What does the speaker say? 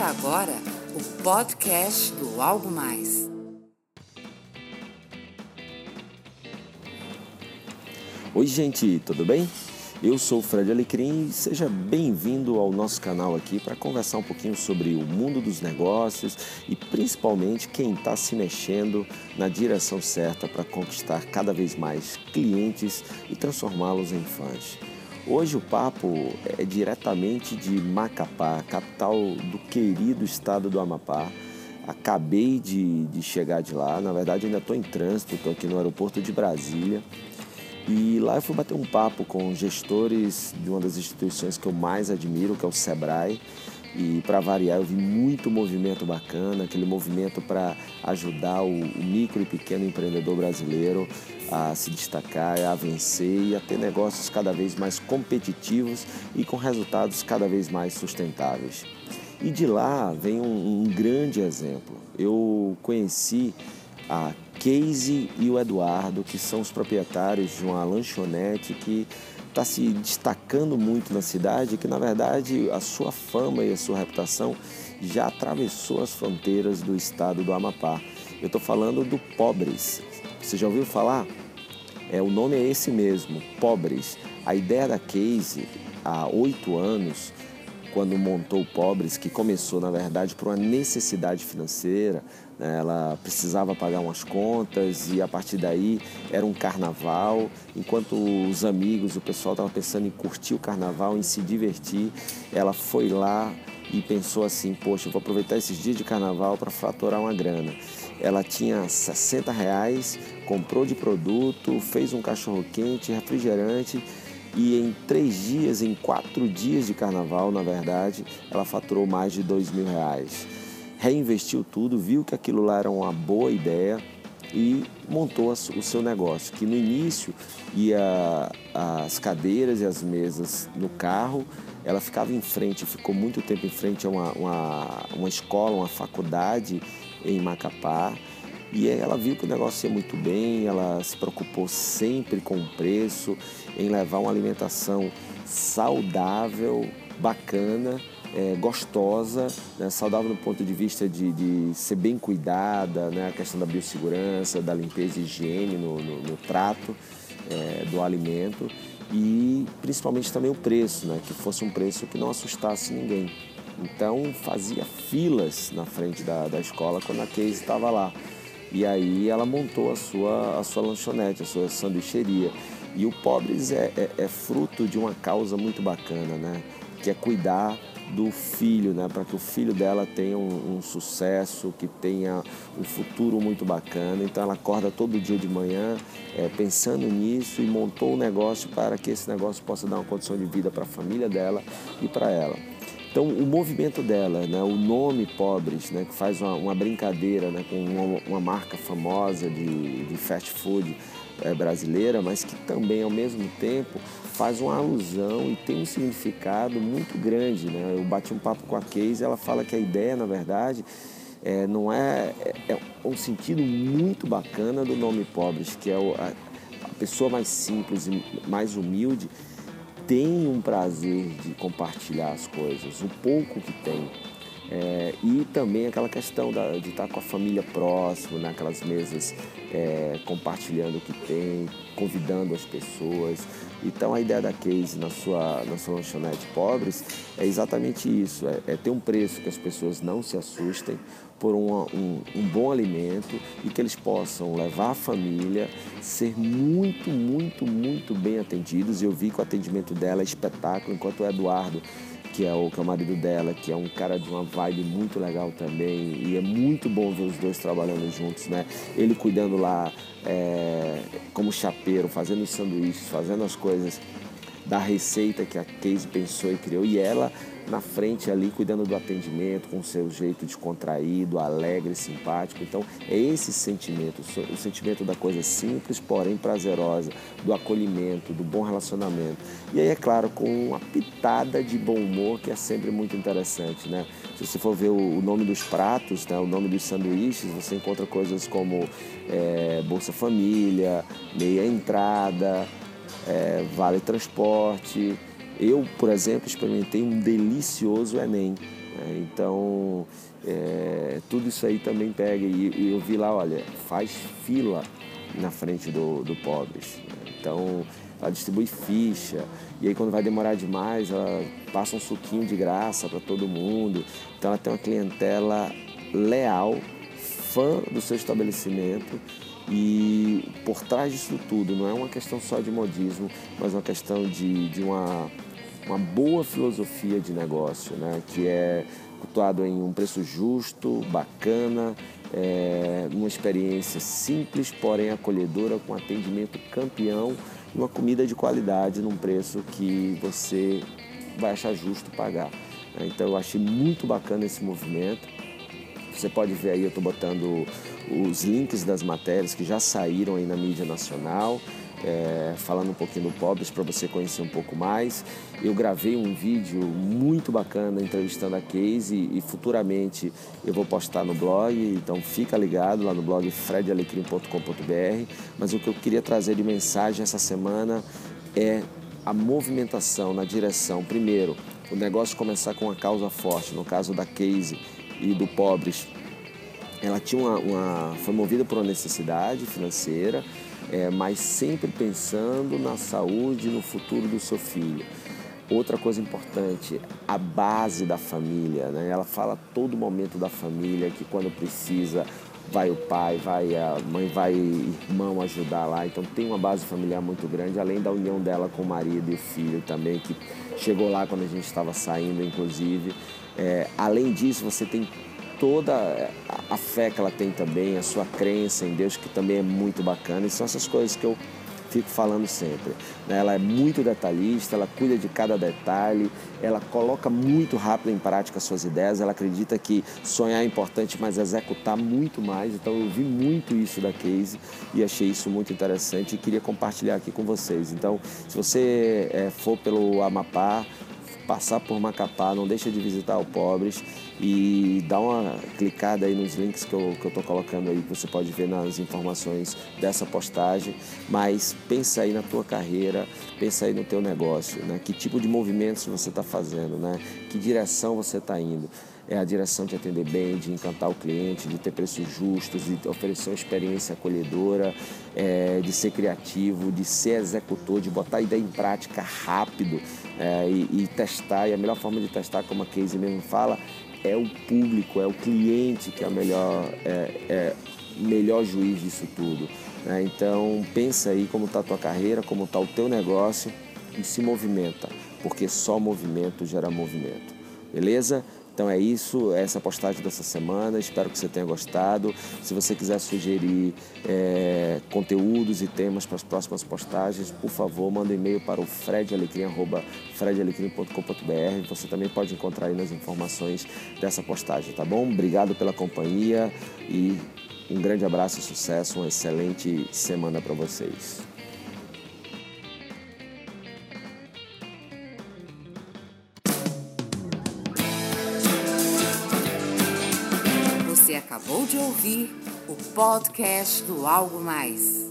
Começa agora o podcast do Algo Mais. Oi, gente, tudo bem? Eu sou o Fred Alecrim e seja bem-vindo ao nosso canal aqui para conversar um pouquinho sobre o mundo dos negócios e principalmente quem está se mexendo na direção certa para conquistar cada vez mais clientes e transformá-los em fãs. Hoje o papo é diretamente de Macapá, capital do querido estado do Amapá. Acabei de, de chegar de lá, na verdade ainda estou em trânsito, estou aqui no aeroporto de Brasília. E lá eu fui bater um papo com gestores de uma das instituições que eu mais admiro, que é o Sebrae. E para variar, eu vi muito movimento bacana, aquele movimento para ajudar o, o, micro e pequeno empreendedor brasileiro a se destacar, a vencer e a ter negócios cada vez mais competitivos e com resultados cada vez mais sustentáveis. E de lá vem um, um grande exemplo. Eu conheci a Casey e o Eduardo, que são os proprietários de uma lanchonete que está se destacando muito na cidade, que na verdade a sua fama e a sua reputação já atravessou as fronteiras do estado do Amapá. Eu estou falando do Pobres. Você já ouviu falar? É, o nome é esse mesmo, Pobres. A ideia da Case, há oito anos, quando montou o Pobres, que começou, na verdade, por uma necessidade financeira? Ela precisava pagar umas contas e a partir daí era um carnaval. Enquanto os amigos, o pessoal estava pensando em curtir o carnaval, em se divertir, ela foi lá e pensou assim: poxa, vou aproveitar esses dias de carnaval para faturar uma grana. Ela tinha 60 reais, comprou de produto, fez um cachorro quente, refrigerante e em três dias, em quatro dias de carnaval, na verdade, ela faturou mais de dois mil reais. Reinvestiu tudo, viu que aquilo lá era uma boa ideia e montou o seu negócio, que no início ia as cadeiras e as mesas no carro, ela ficava em frente, ficou muito tempo em frente a uma, uma, uma escola, uma faculdade em Macapá, e ela viu que o negócio ia muito bem, ela se preocupou sempre com o preço, em levar uma alimentação saudável, bacana, é, gostosa, né? saudável do ponto de vista de, de, ser bem cuidada, né? a questão da biossegurança, da limpeza e higiene no, no, no trato é, do alimento e principalmente também o preço, né? que fosse um preço que não assustasse ninguém. Então fazia filas na frente da, da escola quando a Case estava lá. E aí ela montou a sua, a sua lanchonete, a sua sanduicheria. E o Pobres é, é, é fruto de uma causa muito bacana, né? Que é cuidar do filho, né? Para que o filho dela tenha um, um, sucesso, que tenha um futuro muito bacana. Então ela acorda todo dia de manhã é, pensando nisso e montou um negócio para que esse negócio possa dar uma condição de vida para a família dela e para ela. Então, o movimento dela, né, o nome Pobres, né, que faz uma, uma brincadeira né, com uma, uma, marca famosa de, de fast food é, brasileira, mas que também, ao mesmo tempo, faz uma alusão e tem um significado muito grande. Né? Eu bati um papo com a Case, ela fala que a ideia, na verdade, é, não é, é, é um sentido muito bacana do nome Pobres, que é o, a, a pessoa mais simples e mais humilde tem um prazer de compartilhar as coisas, o pouco que tem. É, e também aquela questão da, de estar com a família próximo, naquelas mesas, é, compartilhando o que tem, convidando as pessoas. Então a ideia da Case na sua, na sua lanchonete pobres é exatamente isso, é, é ter um preço que as pessoas não se assustem por um, um, um, bom alimento e que eles possam levar a família, ser muito, muito, muito bem atendidos. Eu vi que o atendimento dela é espetáculo, enquanto o Eduardo que é o que é o marido dela, que é um cara de uma vibe muito legal também, e é muito bom ver os dois trabalhando juntos, né? Ele cuidando lá é, como chapeiro, fazendo os sanduíches, fazendo as coisas da receita que a Casey pensou e criou, e ela na frente ali, cuidando do atendimento, com seu jeito descontraído, alegre, simpático. Então, é esse sentimento, o sentimento da coisa simples, porém prazerosa, do acolhimento, do bom relacionamento. E aí, é claro, com uma pitada de bom humor, que é sempre muito interessante, né? Se você for ver o nome dos pratos, né, o nome dos sanduíches, você encontra coisas como é, Bolsa Família, meia entrada, é, vale transporte, eu, por exemplo, experimentei um delicioso Enem. Né? Então, é, tudo isso aí também pega. E, e, eu vi lá, olha, faz fila na frente do, do Pobres. Né? Então, ela distribui ficha. E aí, quando vai demorar demais, ela passa um suquinho de graça para todo mundo. Então, ela tem uma clientela leal, fã do seu estabelecimento. E por trás disso tudo, não é uma questão só de modismo, mas uma questão de, de uma, uma boa filosofia de negócio, né? que é cultuado em um preço justo, bacana, é, uma experiência simples, porém acolhedora, com atendimento campeão e uma comida de qualidade num preço que você vai achar justo pagar. Então eu achei muito bacana esse movimento. Você pode ver aí, eu estou botando os links das matérias que já saíram aí na mídia nacional é, falando um pouquinho do Pobres para você conhecer um pouco mais. Eu gravei um vídeo muito bacana entrevistando a Casey e futuramente eu vou postar no blog, então fica ligado lá no blog fredalecrim.com.br. Mas o que eu queria trazer de mensagem essa semana é a movimentação na direção, primeiro, o negócio começar com uma causa forte, no caso da Casey e do Pobres, ela tinha uma, uma foi movida por uma necessidade financeira, é, mas sempre pensando na saúde e no futuro do seu filho. Outra coisa importante, a base da família, né? Ela fala todo momento da família, que quando precisa vai o pai, vai a mãe, vai irmão ajudar lá. Então tem uma base familiar muito grande, além da união dela com o marido e o filho também, que chegou lá quando a gente estava saindo, inclusive. É, além disso, você tem toda a fé que ela tem também, a sua crença em Deus, que também é muito bacana. E são essas coisas que eu fico falando sempre. Né? Ela é muito detalhista, ela cuida de cada detalhe, ela coloca muito rápido em prática suas ideias, ela acredita que sonhar é importante, mas executar muito mais. Então eu vi muito isso da Case e achei isso muito interessante e queria compartilhar aqui com vocês. Então, se você é, for pelo Amapá, passar por Macapá, não deixa de visitar o Pobres e dá uma clicada aí nos links que eu estou colocando aí, que você pode ver nas informações dessa postagem. Mas pensa aí na tua carreira, pensa aí no teu negócio, né? Que tipo de movimentos você está fazendo, né? Que direção você está indo é a direção de atender bem, de encantar o cliente, de ter preços justos, de oferecer uma experiência acolhedora, é, de ser criativo, de ser executor, de botar a ideia em prática rápido é, e, e, testar. E a melhor forma de testar, como a Casey mesmo fala, é o público, é o cliente que é o melhor, é, é melhor juiz disso tudo. Né? Então pensa aí como está a tua carreira, como está o teu negócio e se movimenta, porque só movimento gera movimento. Beleza? Então é isso, é essa postagem dessa semana. Espero que você tenha gostado. Se você quiser sugerir é, conteúdos e temas para as próximas postagens, por favor, manda um e-mail para o fredalecrim.com.br. Você também pode encontrar aí nas informações dessa postagem, tá bom? Obrigado pela companhia e um grande abraço, sucesso, uma excelente semana para vocês. Acabou de ouvir o podcast do Algo Mais.